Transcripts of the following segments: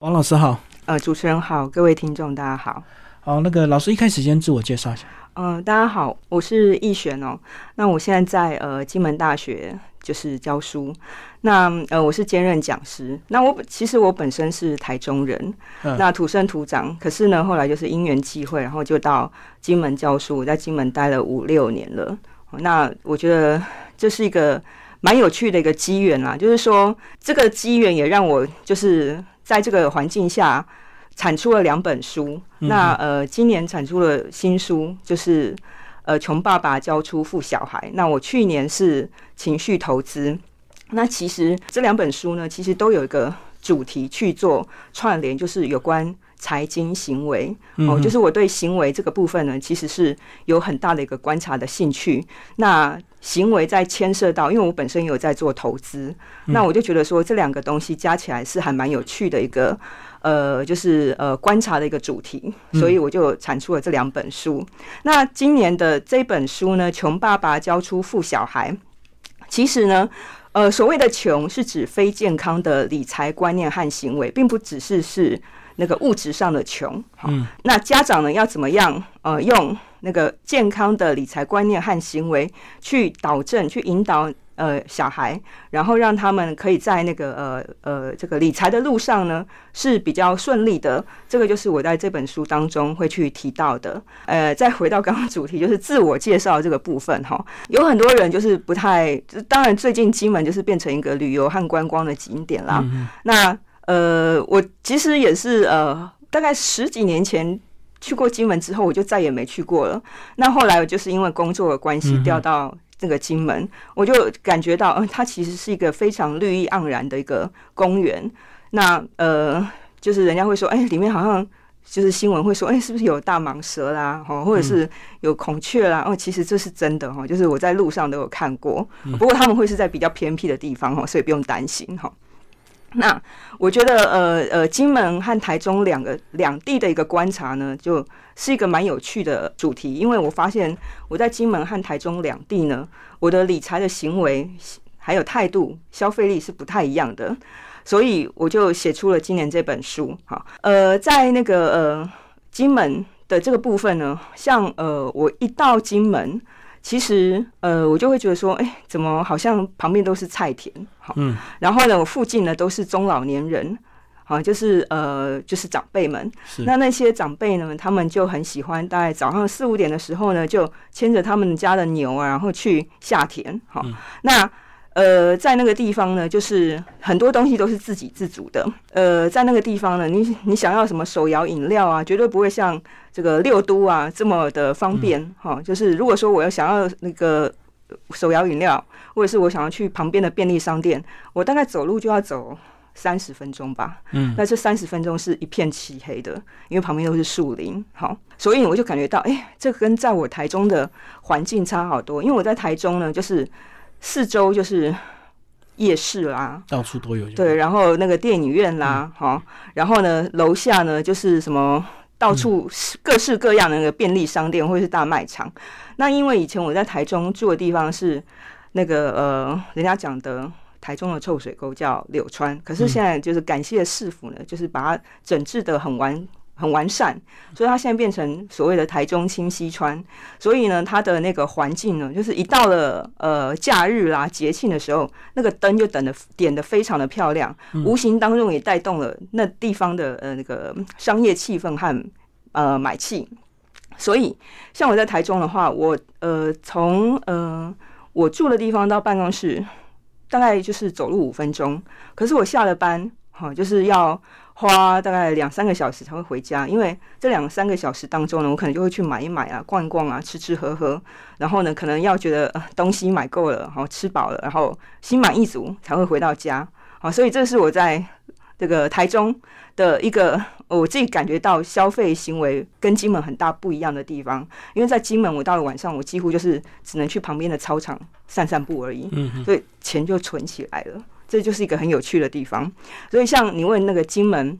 王老师好，呃，主持人好，各位听众大家好。好，那个老师一开始先自我介绍一下。嗯，大家好，我是易璇哦。那我现在在呃金门大学就是教书，那呃我是兼任讲师。那我其实我本身是台中人，那土生土长，可是呢后来就是因缘际会，然后就到金门教书。我在金门待了五六年了。那我觉得这是一个蛮有趣的一个机缘啦，就是说这个机缘也让我就是。在这个环境下，产出了两本书。那呃，今年产出了新书，就是呃，穷爸爸教出富小孩。那我去年是情绪投资。那其实这两本书呢，其实都有一个主题去做串联，就是有关。财经行为哦，就是我对行为这个部分呢，其实是有很大的一个观察的兴趣。那行为在牵涉到，因为我本身有在做投资，那我就觉得说这两个东西加起来是还蛮有趣的一个呃，就是呃观察的一个主题，所以我就产出了这两本书。那今年的这本书呢，《穷爸爸教出富小孩》，其实呢，呃，所谓的穷是指非健康的理财观念和行为，并不只是是。那个物质上的穷，嗯，那家长呢要怎么样？呃，用那个健康的理财观念和行为去导正、去引导呃小孩，然后让他们可以在那个呃呃这个理财的路上呢是比较顺利的。这个就是我在这本书当中会去提到的。呃，再回到刚刚主题，就是自我介绍这个部分哈，有很多人就是不太，当然最近金门就是变成一个旅游和观光的景点啦。那呃，我其实也是呃，大概十几年前去过金门之后，我就再也没去过了。那后来我就是因为工作的关系调到这个金门，我就感觉到，嗯，它其实是一个非常绿意盎然的一个公园。那呃，就是人家会说，哎，里面好像就是新闻会说，哎，是不是有大蟒蛇啦，哈，或者是有孔雀啦？哦，其实这是真的哈，就是我在路上都有看过。不过他们会是在比较偏僻的地方哈，所以不用担心哈。那我觉得，呃呃，金门和台中两个两地的一个观察呢，就是一个蛮有趣的主题。因为我发现我在金门和台中两地呢，我的理财的行为还有态度、消费力是不太一样的，所以我就写出了今年这本书。哈，呃，在那个呃金门的这个部分呢，像呃我一到金门。其实，呃，我就会觉得说，哎，怎么好像旁边都是菜田，好，嗯，然后呢，我附近呢都是中老年人，好，就是呃，就是长辈们，那那些长辈呢，他们就很喜欢，大概早上四五点的时候呢，就牵着他们家的牛啊，然后去下田，好，那。呃，在那个地方呢，就是很多东西都是自给自足的。呃，在那个地方呢，你你想要什么手摇饮料啊，绝对不会像这个六都啊这么的方便哈。就是如果说我要想要那个手摇饮料，或者是我想要去旁边的便利商店，我大概走路就要走三十分钟吧。嗯，那这三十分钟是一片漆黑的，因为旁边都是树林。好，所以我就感觉到，哎，这跟在我台中的环境差好多。因为我在台中呢，就是。四周就是夜市啦，到处都有。对，然后那个电影院啦，哈，然后呢，楼下呢就是什么，到处各式各样的那个便利商店或者是大卖场。那因为以前我在台中住的地方是那个呃，人家讲的台中的臭水沟叫柳川，可是现在就是感谢市府呢，就是把它整治的很完。很完善，所以它现在变成所谓的台中清溪川。所以呢，它的那个环境呢，就是一到了呃假日啦、节庆的时候，那个灯就等的点的非常的漂亮，无形当中也带动了那地方的呃那个商业气氛和呃买气。所以，像我在台中的话，我呃从呃我住的地方到办公室大概就是走路五分钟，可是我下了班，哈，就是要。花大概两三个小时才会回家，因为这两三个小时当中呢，我可能就会去买一买啊，逛一逛啊，吃吃喝喝，然后呢，可能要觉得东西买够了，然后吃饱了，然后心满意足才会回到家。好，所以这是我在这个台中的一个我自己感觉到消费行为跟金门很大不一样的地方。因为在金门，我到了晚上，我几乎就是只能去旁边的操场散散步而已，所以钱就存起来了。这就是一个很有趣的地方，所以像你问那个金门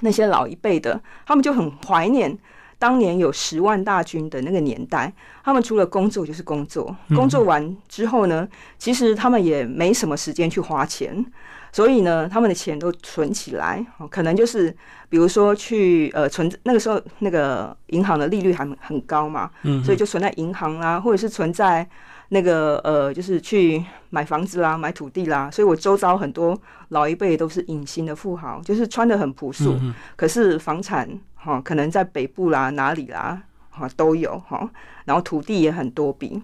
那些老一辈的，他们就很怀念当年有十万大军的那个年代。他们除了工作就是工作，工作完之后呢，其实他们也没什么时间去花钱，所以呢，他们的钱都存起来，可能就是比如说去呃存那个时候那个银行的利率还很高嘛，嗯，所以就存在银行啦，或者是存在那个呃就是去买房子啦、买土地啦。所以我周遭很多老一辈都是隐形的富豪，就是穿的很朴素，可是房产哈可能在北部啦哪里啦哈都有哈，然后土地也很多笔，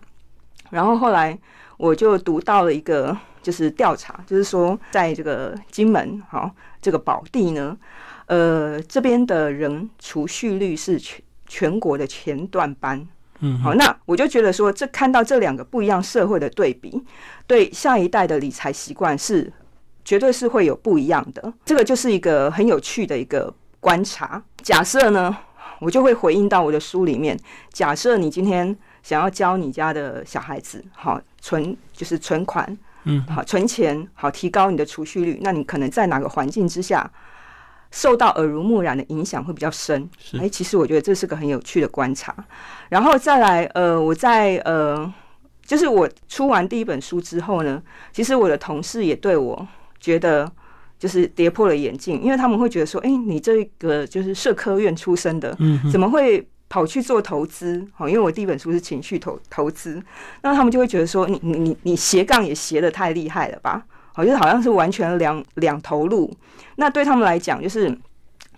然后后来我就读到了一个。就是调查，就是说，在这个金门，哈，这个宝地呢，呃，这边的人储蓄率是全全国的前段班，嗯，好，那我就觉得说，这看到这两个不一样社会的对比，对下一代的理财习惯是绝对是会有不一样的。这个就是一个很有趣的一个观察。假设呢，我就会回应到我的书里面，假设你今天想要教你家的小孩子，好存就是存款。嗯，好，存钱好，提高你的储蓄率。那你可能在哪个环境之下受到耳濡目染的影响会比较深？哎，其实我觉得这是个很有趣的观察。然后再来，呃，我在呃，就是我出完第一本书之后呢，其实我的同事也对我觉得就是跌破了眼镜，因为他们会觉得说，哎，你这个就是社科院出身的，嗯，怎么会？跑去做投资，好，因为我第一本书是情绪投投资，那他们就会觉得说，你你你斜杠也斜的太厉害了吧？好，就是好像是完全两两头路。那对他们来讲，就是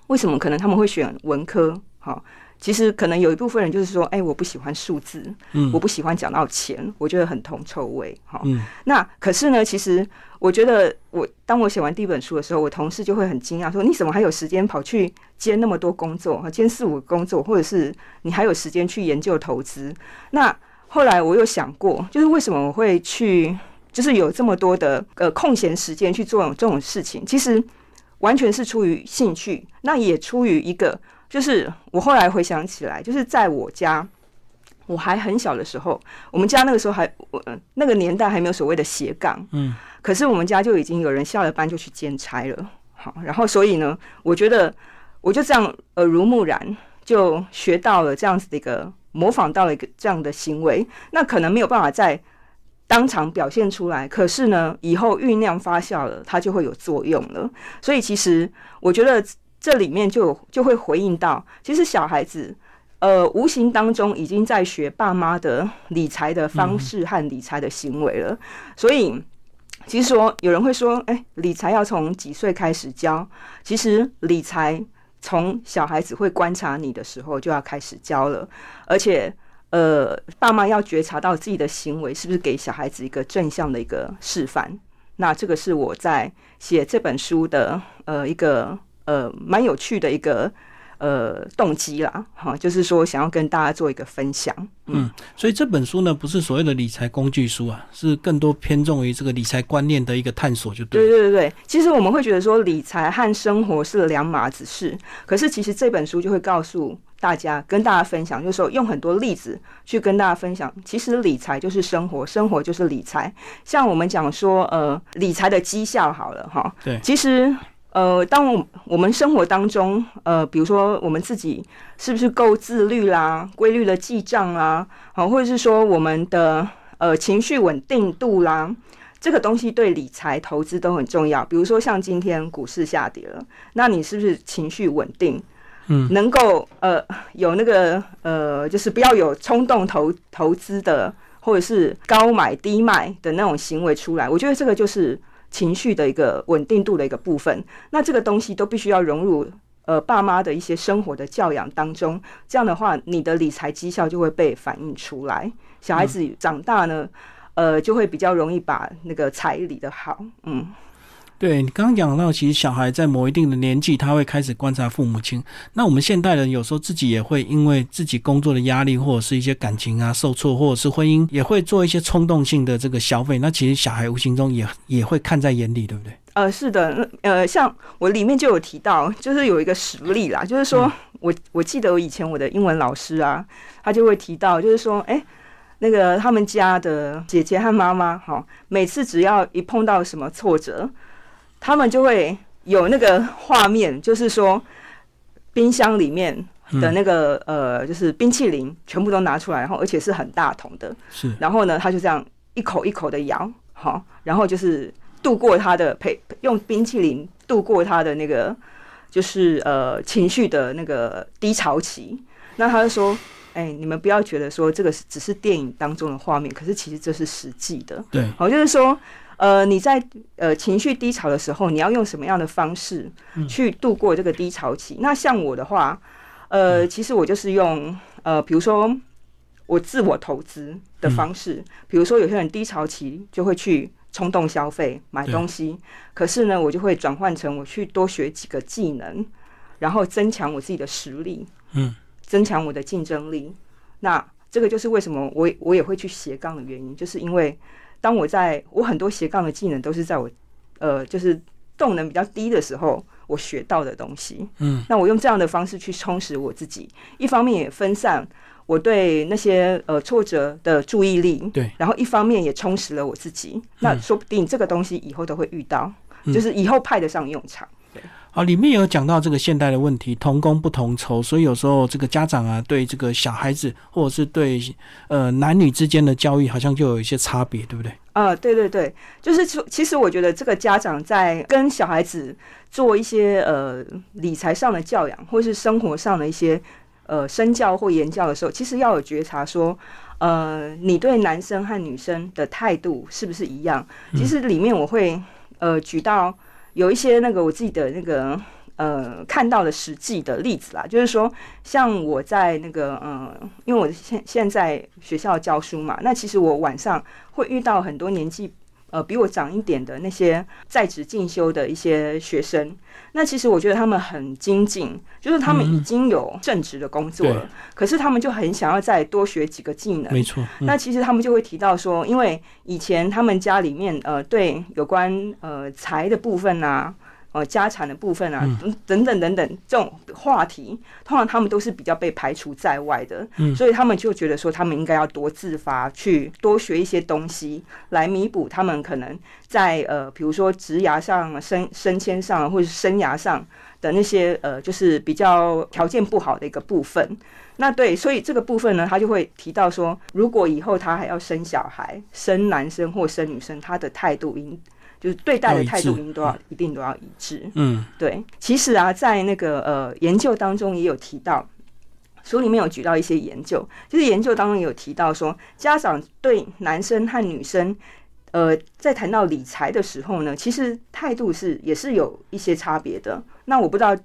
为什么可能他们会选文科？好。其实可能有一部分人就是说，哎，我不喜欢数字，嗯，我不喜欢讲到钱，我觉得很铜臭味，哈。那可是呢，其实我觉得，我当我写完第一本书的时候，我同事就会很惊讶，说你怎么还有时间跑去兼那么多工作，哈，兼四五个工作，或者是你还有时间去研究投资？那后来我有想过，就是为什么我会去，就是有这么多的呃空闲时间去做这种事情？其实完全是出于兴趣，那也出于一个。就是我后来回想起来，就是在我家我还很小的时候，我们家那个时候还我那个年代还没有所谓的斜杠，嗯，可是我们家就已经有人下了班就去兼差了，好，然后所以呢，我觉得我就这样耳濡目染，就学到了这样子的一个模仿到了一个这样的行为，那可能没有办法在当场表现出来，可是呢，以后酝酿发酵了，它就会有作用了，所以其实我觉得。这里面就就会回应到，其实小孩子，呃，无形当中已经在学爸妈的理财的方式和理财的行为了。所以，其实说有人会说，哎，理财要从几岁开始教？其实理财从小孩子会观察你的时候就要开始教了。而且，呃，爸妈要觉察到自己的行为是不是给小孩子一个正向的一个示范。那这个是我在写这本书的呃一个。呃，蛮有趣的一个呃动机啦，哈，就是说想要跟大家做一个分享。嗯，所以这本书呢，不是所谓的理财工具书啊，是更多偏重于这个理财观念的一个探索，就对。对对对其实我们会觉得说理财和生活是两码子事，可是其实这本书就会告诉大家，跟大家分享，就是说用很多例子去跟大家分享，其实理财就是生活，生活就是理财。像我们讲说，呃，理财的绩效好了，哈，对，其实。呃，当我我们生活当中，呃，比如说我们自己是不是够自律啦，规律的记账啦，好，或者是说我们的呃情绪稳定度啦，这个东西对理财投资都很重要。比如说像今天股市下跌了，那你是不是情绪稳定？嗯，能够呃有那个呃，就是不要有冲动投投资的，或者是高买低卖的那种行为出来。我觉得这个就是。情绪的一个稳定度的一个部分，那这个东西都必须要融入呃爸妈的一些生活的教养当中，这样的话，你的理财绩效就会被反映出来。小孩子长大呢，呃，就会比较容易把那个财理的好，嗯。对你刚刚讲到，其实小孩在某一定的年纪，他会开始观察父母亲。那我们现代人有时候自己也会因为自己工作的压力，或者是一些感情啊受挫，或者是婚姻，也会做一些冲动性的这个消费。那其实小孩无形中也也会看在眼里，对不对？呃，是的，呃，像我里面就有提到，就是有一个实例啦，就是说我我记得我以前我的英文老师啊，他就会提到，就是说，哎，那个他们家的姐姐和妈妈，哈，每次只要一碰到什么挫折。他们就会有那个画面，就是说，冰箱里面的那个呃，就是冰淇淋全部都拿出来，然后而且是很大桶的，是。然后呢，他就这样一口一口的咬，好，然后就是度过他的陪用冰淇淋度过他的那个就是呃情绪的那个低潮期。那他就说：“哎，你们不要觉得说这个是只是电影当中的画面，可是其实这是实际的。对，好，就是说，呃，你在呃情绪低潮的时候，你要用什么样的方式去度过这个低潮期？那像我的话，呃，其实我就是用呃，比如说我自我投资的方式，比如说有些人低潮期就会去冲动消费买东西，可是呢，我就会转换成我去多学几个技能，然后增强我自己的实力。嗯。增强我的竞争力，那这个就是为什么我我也会去斜杠的原因，就是因为当我在我很多斜杠的技能都是在我呃就是动能比较低的时候，我学到的东西。嗯，那我用这样的方式去充实我自己，一方面也分散我对那些呃挫折的注意力，对，然后一方面也充实了我自己。那说不定这个东西以后都会遇到，就是以后派得上用场。好，里面有讲到这个现代的问题，同工不同酬，所以有时候这个家长啊，对这个小孩子或者是对呃男女之间的教育，好像就有一些差别，对不对？啊，对对对，就是说，其实我觉得这个家长在跟小孩子做一些呃理财上的教养，或是生活上的一些呃身教或言教的时候，其实要有觉察，说呃你对男生和女生的态度是不是一样？其实里面我会呃举到。有一些那个我自己的那个呃看到的实际的例子啦，就是说像我在那个呃，因为我现现在学校教书嘛，那其实我晚上会遇到很多年纪。呃，比我长一点的那些在职进修的一些学生，那其实我觉得他们很精进，就是他们已经有正职的工作了，可是他们就很想要再多学几个技能。没错，那其实他们就会提到说，因为以前他们家里面呃，对有关呃财的部分啊。呃，家产的部分啊，等等等等，这种话题，通常他们都是比较被排除在外的，所以他们就觉得说，他们应该要多自发去多学一些东西，来弥补他们可能在呃，比如说职涯上、升升迁上，或者是生涯上的那些呃，就是比较条件不好的一个部分。那对，所以这个部分呢，他就会提到说，如果以后他还要生小孩，生男生或生女生，他的态度应。就是对待的态度，一定都要一定都要一致。嗯，对。其实啊，在那个呃研究当中也有提到，书里面有举到一些研究，就是研究当中也有提到说，家长对男生和女生，呃，在谈到理财的时候呢，其实态度是也是有一些差别的。那我不知道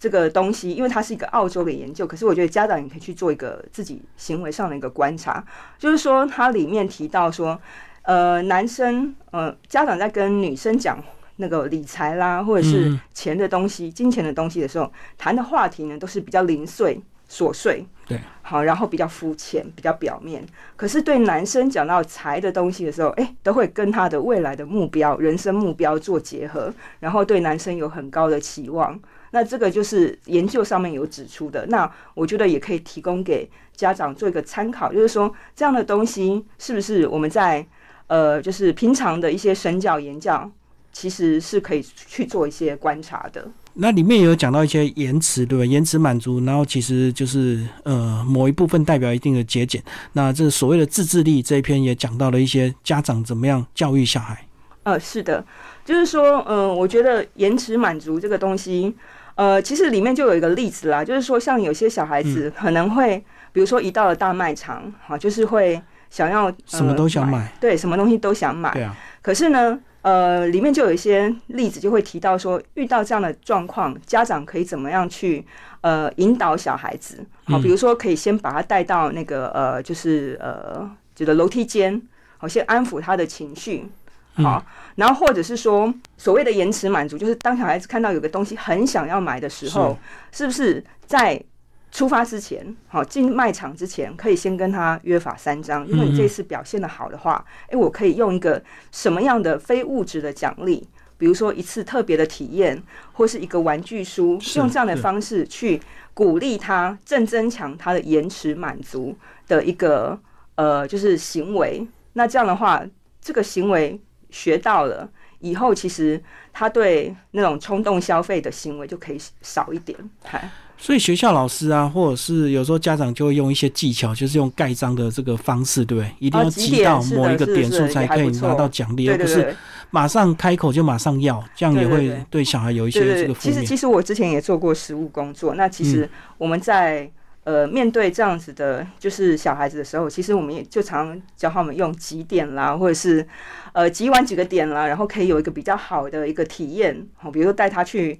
这个东西，因为它是一个澳洲的研究，可是我觉得家长也可以去做一个自己行为上的一个观察，就是说它里面提到说。呃，男生呃，家长在跟女生讲那个理财啦，或者是钱的东西、金钱的东西的时候，谈的话题呢，都是比较零碎、琐碎。对，好，然后比较肤浅、比较表面。可是对男生讲到财的东西的时候，哎，都会跟他的未来的目标、人生目标做结合，然后对男生有很高的期望。那这个就是研究上面有指出的。那我觉得也可以提供给家长做一个参考，就是说这样的东西是不是我们在呃，就是平常的一些神教言教，其实是可以去做一些观察的。那里面也有讲到一些延迟，对吧？延迟满足，然后其实就是呃，某一部分代表一定的节俭。那这所谓的自制力这一篇也讲到了一些家长怎么样教育小孩。呃，是的，就是说，嗯，我觉得延迟满足这个东西，呃，其实里面就有一个例子啦，就是说，像有些小孩子可能会，比如说一到了大卖场，哈，就是会。想要什么都想买，对，什么东西都想买。对啊。可是呢，呃，里面就有一些例子，就会提到说，遇到这样的状况，家长可以怎么样去呃引导小孩子？好，比如说可以先把他带到那个呃，就是呃，这个楼梯间，好，先安抚他的情绪，好，然后或者是说所谓的延迟满足，就是当小孩子看到有个东西很想要买的时候，是不是在？出发之前，好进卖场之前，可以先跟他约法三章。如果你这次表现的好的话，哎，我可以用一个什么样的非物质的奖励，比如说一次特别的体验，或是一个玩具书，用这样的方式去鼓励他，正增强他的延迟满足的一个呃，就是行为。那这样的话，这个行为学到了，以后其实他对那种冲动消费的行为就可以少一点。嗨，所以学校老师啊，或者是有时候家长就会用一些技巧，就是用盖章的这个方式，对不对？一定要积到某一个点数才可以拿到奖励，而不是马上开口就马上要，这样也会对小孩有一些这个负面。其实，其实我之前也做过实务工作，那其实我们在。呃，面对这样子的，就是小孩子的时候，其实我们也就常教他们用几点啦，或者是呃几晚几个点啦，然后可以有一个比较好的一个体验，好，比如说带他去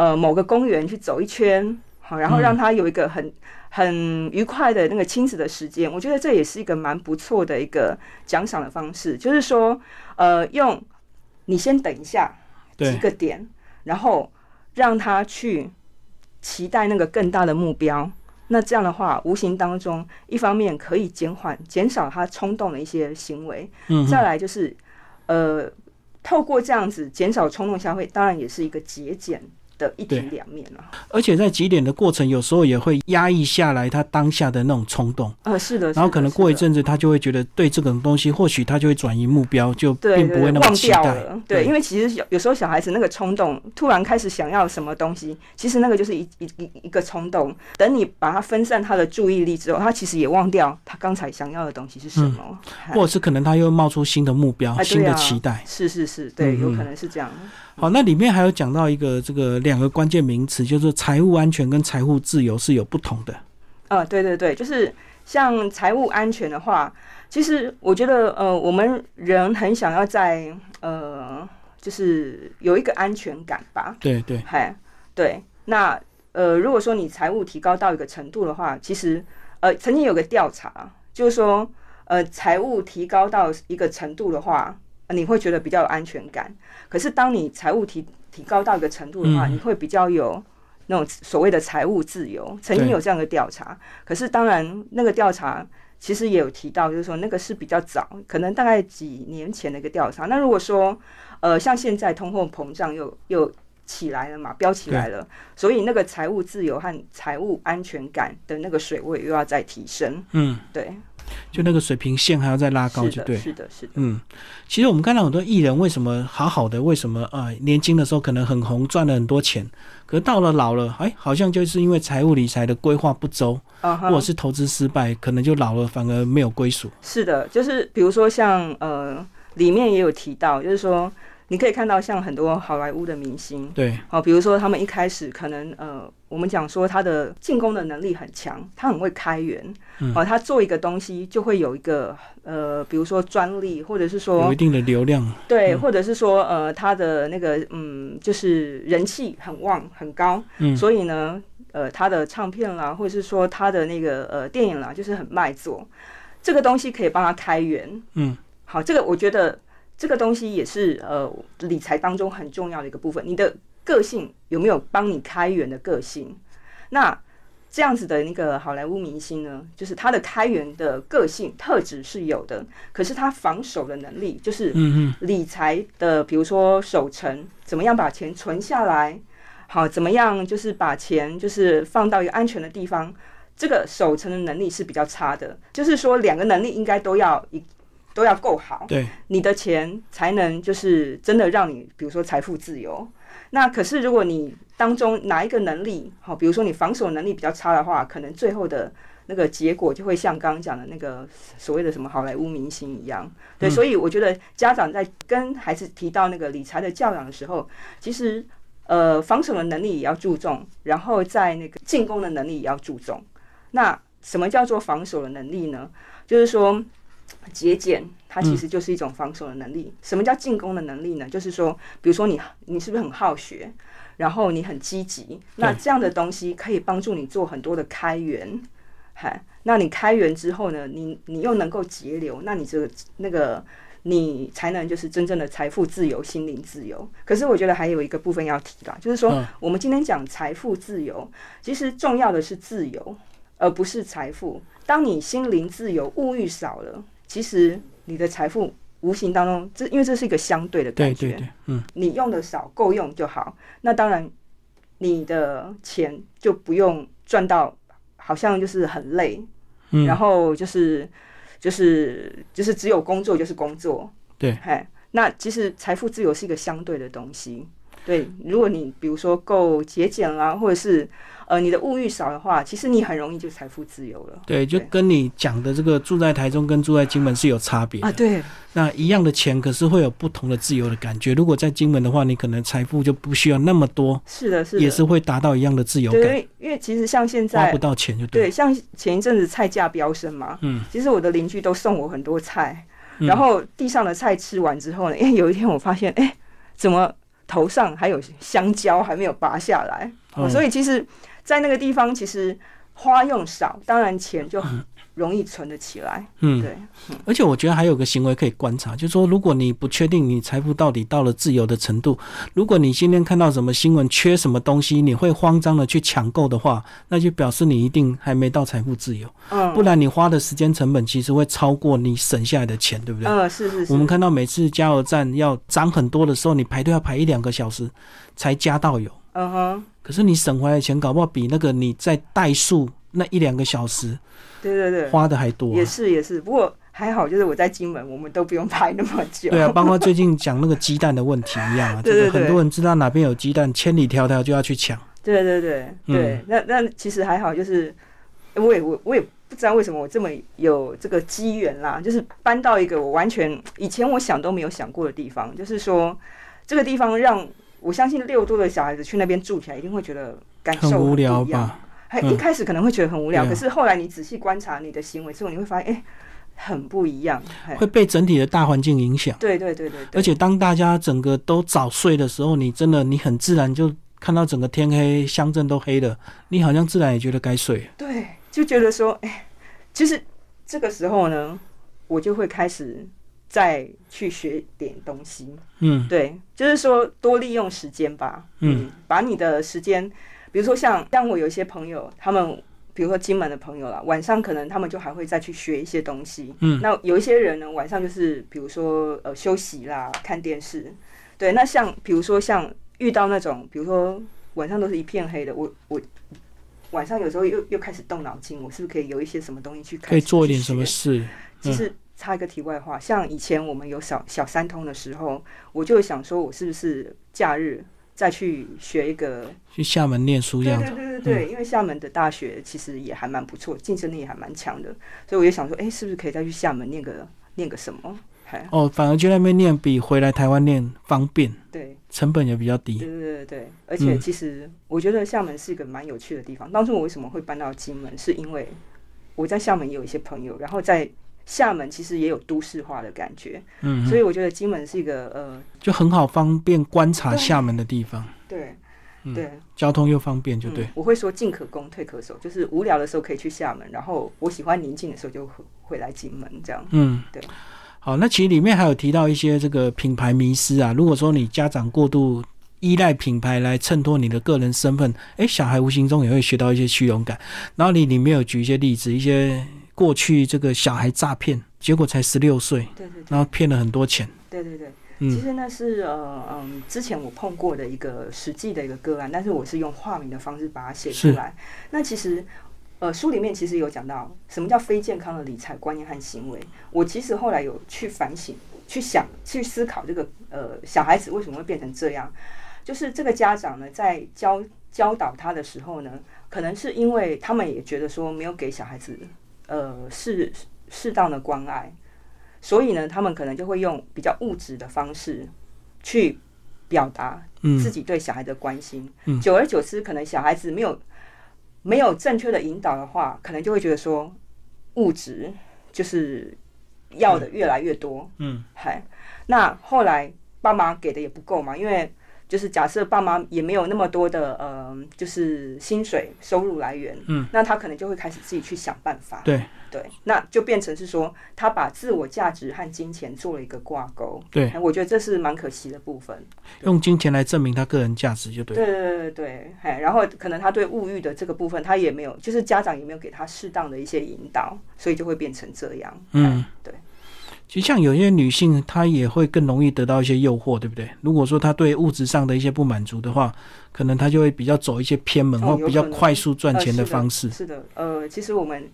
呃某个公园去走一圈，好，然后让他有一个很很愉快的那个亲子的时间。我觉得这也是一个蛮不错的一个奖赏的方式，就是说呃用你先等一下几个点，然后让他去期待那个更大的目标。那这样的话，无形当中，一方面可以减缓、减少他冲动的一些行为，嗯，再来就是，呃，透过这样子减少冲动消费，当然也是一个节俭。的一体两面啊，而且在几点的过程，有时候也会压抑下来他当下的那种冲动。呃，是的，然后可能过一阵子，他就会觉得对这种东西，或许他就会转移目标，就并不会那么期待。对，因为其实有有时候小孩子那个冲动，突然开始想要什么东西，其实那个就是一一一一个冲动。等你把他分散他的注意力之后，他其实也忘掉他刚才想要的东西是什么，或者是可能他又冒出新的目标、新的期待。是是是，对，有可能是这样。好，那里面还有讲到一个这个两个关键名词，就是财务安全跟财务自由是有不同的。呃，对对对，就是像财务安全的话，其实我觉得呃，我们人很想要在呃，就是有一个安全感吧。对对，嗨，对。那呃，如果说你财务提高到一个程度的话，其实呃，曾经有个调查，就是说呃，财务提高到一个程度的话。你会觉得比较有安全感，可是当你财务提提高到一个程度的话，你会比较有那种所谓的财务自由。曾经有这样的调查，可是当然那个调查其实也有提到，就是说那个是比较早，可能大概几年前的一个调查。那如果说呃像现在通货膨胀又又起来了嘛，飙起来了，所以那个财务自由和财务安全感的那个水位又要再提升。嗯，对。就那个水平线还要再拉高，就对，是的，是的，嗯，其实我们看到很多艺人为什么好好的，为什么啊年轻的时候可能很红，赚了很多钱，可是到了老了，哎，好像就是因为财务理财的规划不周，或者是投资失败，可能就老了反而没有归属。是的，就是比如说像呃，里面也有提到，就是说。你可以看到，像很多好莱坞的明星，对，好，比如说他们一开始可能，呃，我们讲说他的进攻的能力很强，他很会开源，哦，他做一个东西就会有一个，呃，比如说专利，或者是说有一定的流量，对，或者是说，呃，他的那个，嗯，就是人气很旺很高，嗯，所以呢，呃，他的唱片啦，或者是说他的那个，呃，电影啦，就是很卖座，这个东西可以帮他开源，嗯，好，这个我觉得。这个东西也是呃理财当中很重要的一个部分。你的个性有没有帮你开源的个性？那这样子的那个好莱坞明星呢，就是他的开源的个性特质是有的，可是他防守的能力，就是理财的，比如说守成，怎么样把钱存下来，好，怎么样就是把钱就是放到一个安全的地方，这个守成的能力是比较差的。就是说两个能力应该都要一。都要够好，对，你的钱才能就是真的让你，比如说财富自由。那可是如果你当中哪一个能力好，比如说你防守能力比较差的话，可能最后的那个结果就会像刚刚讲的那个所谓的什么好莱坞明星一样。对，所以我觉得家长在跟孩子提到那个理财的教养的时候，其实呃防守的能力也要注重，然后在那个进攻的能力也要注重。那什么叫做防守的能力呢？就是说。节俭，它其实就是一种防守的能力。什么叫进攻的能力呢？就是说，比如说你，你是不是很好学，然后你很积极，那这样的东西可以帮助你做很多的开源。嗨，那你开源之后呢，你你又能够节流，那你这个那个你才能就是真正的财富自由、心灵自由。可是我觉得还有一个部分要提啦，就是说我们今天讲财富自由，其实重要的是自由，而不是财富。当你心灵自由、物欲少了。其实你的财富无形当中，这因为这是一个相对的感觉，嗯，你用的少，够用就好。那当然，你的钱就不用赚到，好像就是很累，然后就是就是就是只有工作就是工作，对，嘿，那其实财富自由是一个相对的东西。对，如果你比如说够节俭啦，或者是呃你的物欲少的话，其实你很容易就财富自由了。对，就跟你讲的这个住在台中跟住在金门是有差别啊。对，那一样的钱，可是会有不同的自由的感觉。如果在金门的话，你可能财富就不需要那么多。是的，是的，也是会达到一样的自由感。对，因为其实像现在花不到钱就对。像前一阵子菜价飙升嘛，嗯，其实我的邻居都送我很多菜，然后地上的菜吃完之后呢，哎，有一天我发现，哎，怎么？头上还有香蕉还没有拔下来，所以其实，在那个地方，其实花用少，当然钱就很。容易存得起来，嗯，对，而且我觉得还有个行为可以观察，就是说，如果你不确定你财富到底到了自由的程度，如果你今天看到什么新闻缺什么东西，你会慌张的去抢购的话，那就表示你一定还没到财富自由，嗯，不然你花的时间成本其实会超过你省下来的钱，对不对？嗯，是是是。我们看到每次加油站要涨很多的时候，你排队要排一两个小时才加到油，嗯哼。可是你省回来的钱，搞不好比那个你在代数那一两个小时。对对对，花的还多，也是也是，不过还好，就是我在金门，我们都不用排那么久。对啊，包括最近讲那个鸡蛋的问题一样啊，对对对，很多人知道哪边有鸡蛋，千里迢迢就要去抢。对对对对，那那其实还好，就是我也我我也不知道为什么我这么有这个机缘啦，就是搬到一个我完全以前我想都没有想过的地方，就是说这个地方让我相信六多的小孩子去那边住起来一定会觉得感受很无聊吧。还一开始可能会觉得很无聊，可是后来你仔细观察你的行为之后，你会发现，哎，很不一样，会被整体的大环境影响。对对对对。而且当大家整个都早睡的时候，你真的你很自然就看到整个天黑，乡镇都黑了，你好像自然也觉得该睡。对，就觉得说，哎，其实这个时候呢，我就会开始再去学点东西。嗯，对，就是说多利用时间吧。嗯，把你的时间。比如说像像我有一些朋友，他们比如说金门的朋友啦，晚上可能他们就还会再去学一些东西。嗯，那有一些人呢，晚上就是比如说呃休息啦，看电视。对，那像比如说像遇到那种，比如说晚上都是一片黑的，我我晚上有时候又又开始动脑筋，我是不是可以有一些什么东西去可以做一点什么事？其实插一个题外话，像以前我们有小小三通的时候，我就想说，我是不是假日？再去学一个，去厦门念书，对对对对对，因为厦门的大学其实也还蛮不错，竞争力也还蛮强的，所以我就想说，哎，是不是可以再去厦门念个念个什么？哦，反而去那边念比回来台湾念方便，对，成本也比较低。对对对对，而且其实我觉得厦门是一个蛮有趣的地方。当初我为什么会搬到金门，是因为我在厦门也有一些朋友，然后在。厦门其实也有都市化的感觉，嗯，所以我觉得金门是一个呃，就很好方便观察厦门的地方。对，对，交通又方便，就对。我会说进可攻，退可守，就是无聊的时候可以去厦门，然后我喜欢宁静的时候就会来金门这样。嗯，对。好，那其实里面还有提到一些这个品牌迷失啊。如果说你家长过度依赖品牌来衬托你的个人身份，哎，小孩无形中也会学到一些虚荣感。然后你里面有举一些例子，一些。过去这个小孩诈骗，结果才十六岁，对对，然后骗了很多钱。对对对，其实那是呃嗯，之前我碰过的一个实际的一个个案，但是我是用化名的方式把它写出来。那其实呃书里面其实有讲到什么叫非健康的理财观念和行为。我其实后来有去反省、去想、去思考这个呃小孩子为什么会变成这样，就是这个家长呢在教教导他的时候呢，可能是因为他们也觉得说没有给小孩子。呃，适适当的关爱，所以呢，他们可能就会用比较物质的方式去表达自己对小孩的关心。久而久之，可能小孩子没有没有正确的引导的话，可能就会觉得说物质就是要的越来越多。嗯，嗨，那后来爸妈给的也不够嘛，因为。就是假设爸妈也没有那么多的呃，就是薪水收入来源，嗯，那他可能就会开始自己去想办法，对。对，那就变成是说他把自我价值和金钱做了一个挂钩，对，我觉得这是蛮可惜的部分，用金钱来证明他个人价值就对，对对对对然后可能他对物欲的这个部分他也没有，就是家长也没有给他适当的一些引导，所以就会变成这样，嗯，对。其实像有些女性，她也会更容易得到一些诱惑，对不对？如果说她对物质上的一些不满足的话，可能她就会比较走一些偏门或比较快速赚钱的方式。是的，呃，其实我们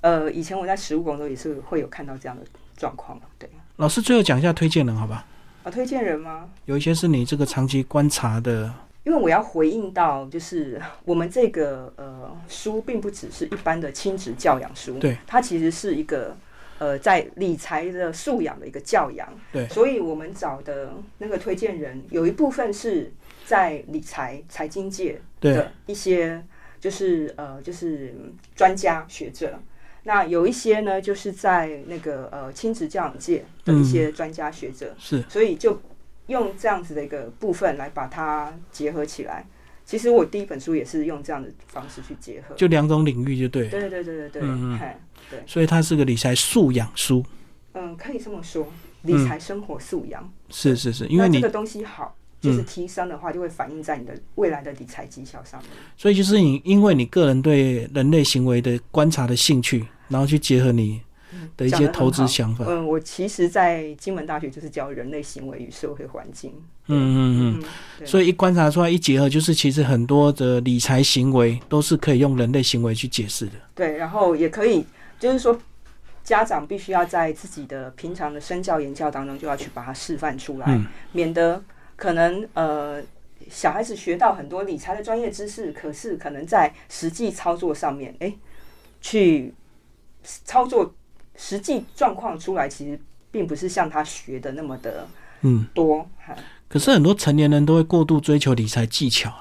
呃以前我在实务工作也是会有看到这样的状况。对，老师最后讲一下推荐人，好吧？啊，推荐人吗？有一些是你这个长期观察的。因为我要回应到，就是 我们这个呃书，并不只是一般的亲子教养书，对，它其实是一个呃在理财的素养的一个教养，对，所以我们找的那个推荐人，有一部分是在理财财经界的一些，就是呃就是专家学者，那有一些呢，就是在那个呃亲子教养界的一些专家学者，是，所以就。用这样子的一个部分来把它结合起来，其实我第一本书也是用这样的方式去结合，就两种领域就对，对对对对对，嗯嗯，对，所以它是个理财素养书，嗯，可以这么说，理财生活素养，是是是，因为你这个东西好，就是提升的话，就会反映在你的未来的理财绩效上面。所以就是你因为你个人对人类行为的观察的兴趣，然后去结合你。的一些投资想法。嗯，我其实，在金门大学就是教人类行为与社会环境。嗯嗯嗯。所以一观察出来，一结合，就是其实很多的理财行为都是可以用人类行为去解释的。对，然后也可以，就是说，家长必须要在自己的平常的身教言教当中，就要去把它示范出来，免得可能呃小孩子学到很多理财的专业知识，可是可能在实际操作上面，哎，去操作。实际状况出来，其实并不是像他学的那么的嗯多。可是很多成年人都会过度追求理财技巧，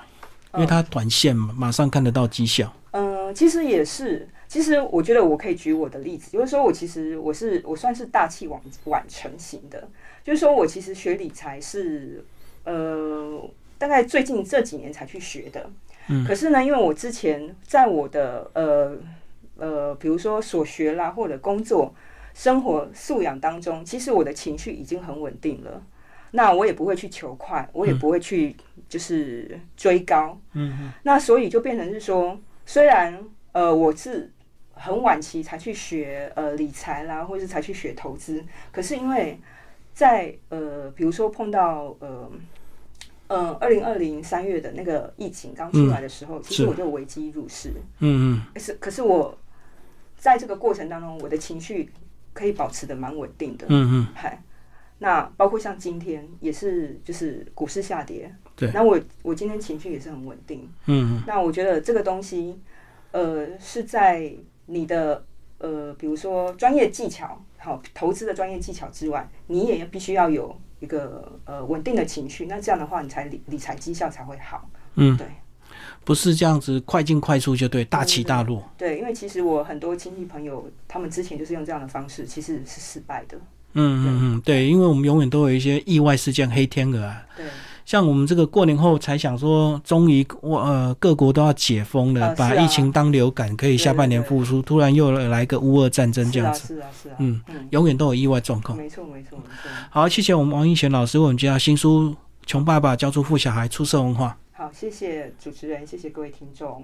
因为他短线嘛，马上看得到绩效。嗯，其实也是。其实我觉得我可以举我的例子，就是说我其实我是我算是大器晚晚成型的，就是说我其实学理财是呃大概最近这几年才去学的。嗯。可是呢，因为我之前在我的呃。呃，比如说所学啦，或者工作、生活素养当中，其实我的情绪已经很稳定了。那我也不会去求快，我也不会去就是追高。嗯嗯。那所以就变成是说，虽然呃我是很晚期才去学呃理财啦，或者是才去学投资，可是因为在呃比如说碰到呃嗯二零二零三月的那个疫情刚出来的时候，其实我就危机入市。嗯嗯。是，可是我。在这个过程当中，我的情绪可以保持的蛮稳定的。嗯嗯，嗨，那包括像今天也是，就是股市下跌。对，那我我今天情绪也是很稳定。嗯嗯，那我觉得这个东西，呃，是在你的呃，比如说专业技巧，好投资的专业技巧之外，你也必须要有一个呃稳定的情绪。那这样的话，你才理理财绩效才会好。嗯，对。不是这样子快进快出就对，大起大落。对，因为其实我很多亲戚朋友，他们之前就是用这样的方式，其实是失败的。嗯嗯嗯，对，因为我们永远都有一些意外事件，黑天鹅啊。对。像我们这个过年后才想说，终于我呃各国都要解封了，把疫情当流感，可以下半年复苏。突然又来个乌俄战争这样子。是啊是啊。嗯嗯，永远都有意外状况。没错没错没错。好，谢谢我们王一贤老师为我们介绍新书《穷爸爸教出富小孩出色文化》。好，谢谢主持人，谢谢各位听众。